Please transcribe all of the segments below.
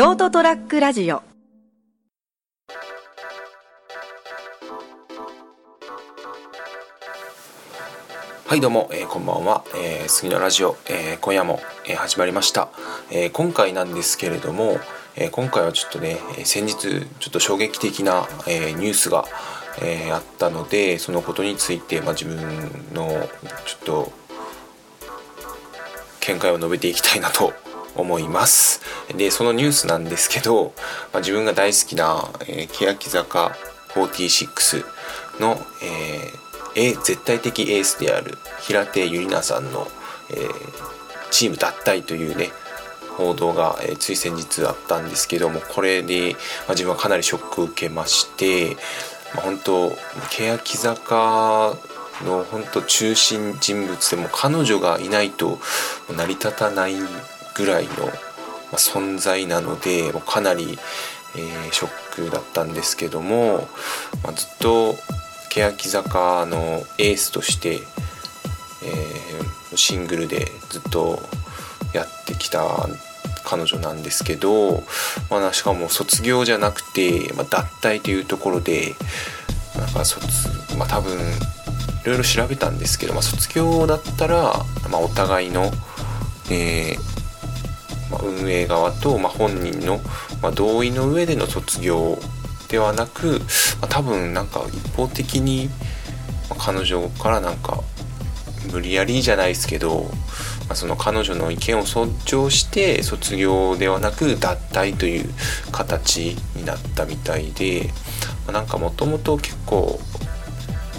ショートトラックラジオ。はいどうも、えー、こんばんは、えー、杉のラジオ、えー、今夜も、えー、始まりました、えー、今回なんですけれども、えー、今回はちょっとね先日ちょっと衝撃的な、えー、ニュースが、えー、あったのでそのことについて、まあ、自分のちょっと見解を述べていきたいなと思います。でそのニュースなんですけど、まあ、自分が大好きな、えー、欅坂46の、えー絶対的エースである平手友梨奈さんの、えー、チーム脱退というね報道が、えー、つい先日あったんですけどもこれで、まあ、自分はかなりショックを受けまして、まあ、本当欅坂の本当中心人物でも彼女がいないと成り立たないぐらいの、存在なのでかなり、えー、ショックだったんですけども、まあ、ずっと欅坂のエースとして、えー、シングルでずっとやってきた彼女なんですけど、まあ、しかも卒業じゃなくて、まあ、脱退というところでなんか卒、まあ、多分いろいろ調べたんですけど、まあ、卒業だったら、まあ、お互いの、えー運営側と、ま、本人の、ま、同意の上での卒業ではなく、ま、多分なんか一方的に、ま、彼女からなんか無理やりじゃないですけど、まあ、その彼女の意見を尊重して卒業ではなく脱退という形になったみたいで、まあ、なんかもともと結構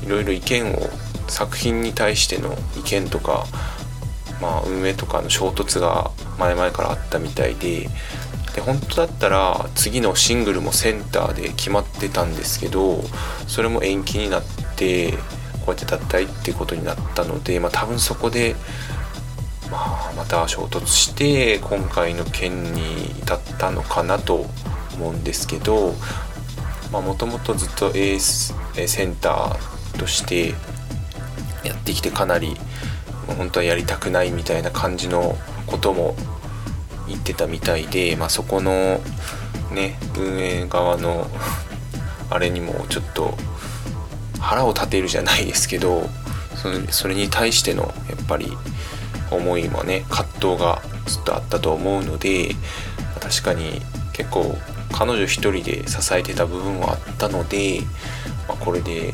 いろいろ意見を作品に対しての意見とか、まあ、運営とかの衝突が前々からあったみたいでで本当だったら次のシングルもセンターで決まってたんですけどそれも延期になってこうやって脱退ってことになったので、まあ、多分そこで、まあ、また衝突して今回の件に至ったのかなと思うんですけどもともとずっとエースセンターとしてやってきてかなり本当はやりたくないみたいな感じのことも言ってたみたいで、まあ、そこのね運営側の あれにもちょっと腹を立てるじゃないですけどそれそれに対してのやっぱり思いもね葛藤がずっとあったと思うので確かに結構彼女一人で支えてた部分はあったので、まあ、これで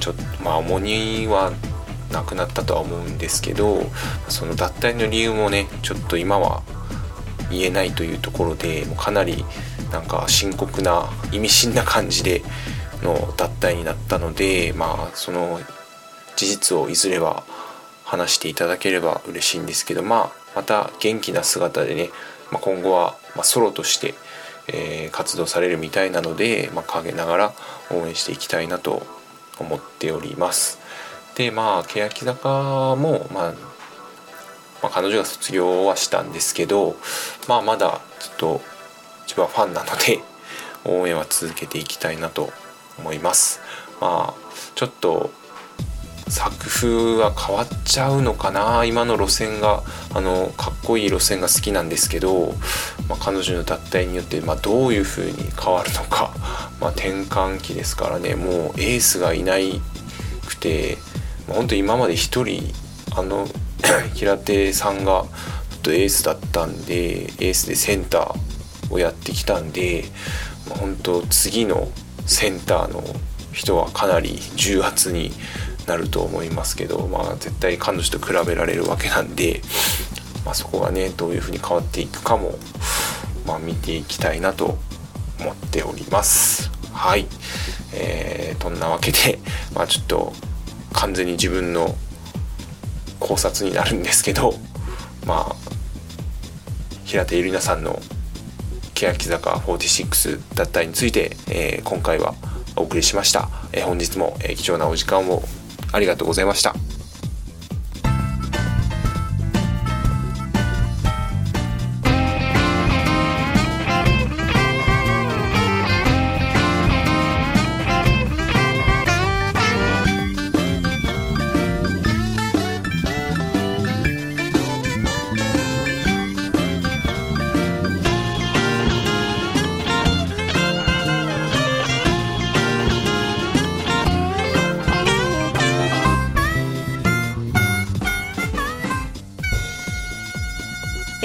ちょっとまあ重荷はなくなったとは思うんですけどその脱退の理由もねちょっと今は言えないというところでもうかなりなんか深刻な意味深な感じでの脱退になったのでまあその事実をいずれは話していただければ嬉しいんですけどまあまた元気な姿でね、まあ、今後はまソロとして、えー、活動されるみたいなので、まあ、陰ながら応援していきたいなと思っております。でまあ欅坂も、まあ、まあ、彼女が卒業はしたんですけど、まあ、まだちょっと自分はファンなので 応援は続けていきたいなと思います。まあちょっと作風は変わっちゃうのかな。今の路線があのかっこいい路線が好きなんですけど、まあ、彼女の脱退によって、まあ、どういう風に変わるのか、まあ、転換期ですからね。もうエースがいないくて本当今まで一人あの 平手さんがとエースだったんでエースでセンターをやってきたんで本当次のセンターの人はかなり重圧になると思いますけど、まあ、絶対彼女と比べられるわけなんで、まあ、そこがねどういうふうに変わっていくかも、まあ、見ていきたいなと思っております。はい、えー、そんなわけで、まあ、ちょっと完全に自分の考察になるんですけどまあ平手友梨奈さんの欅坂46脱退について、えー、今回はお送りしました、えー、本日も、えー、貴重なお時間をありがとうございました。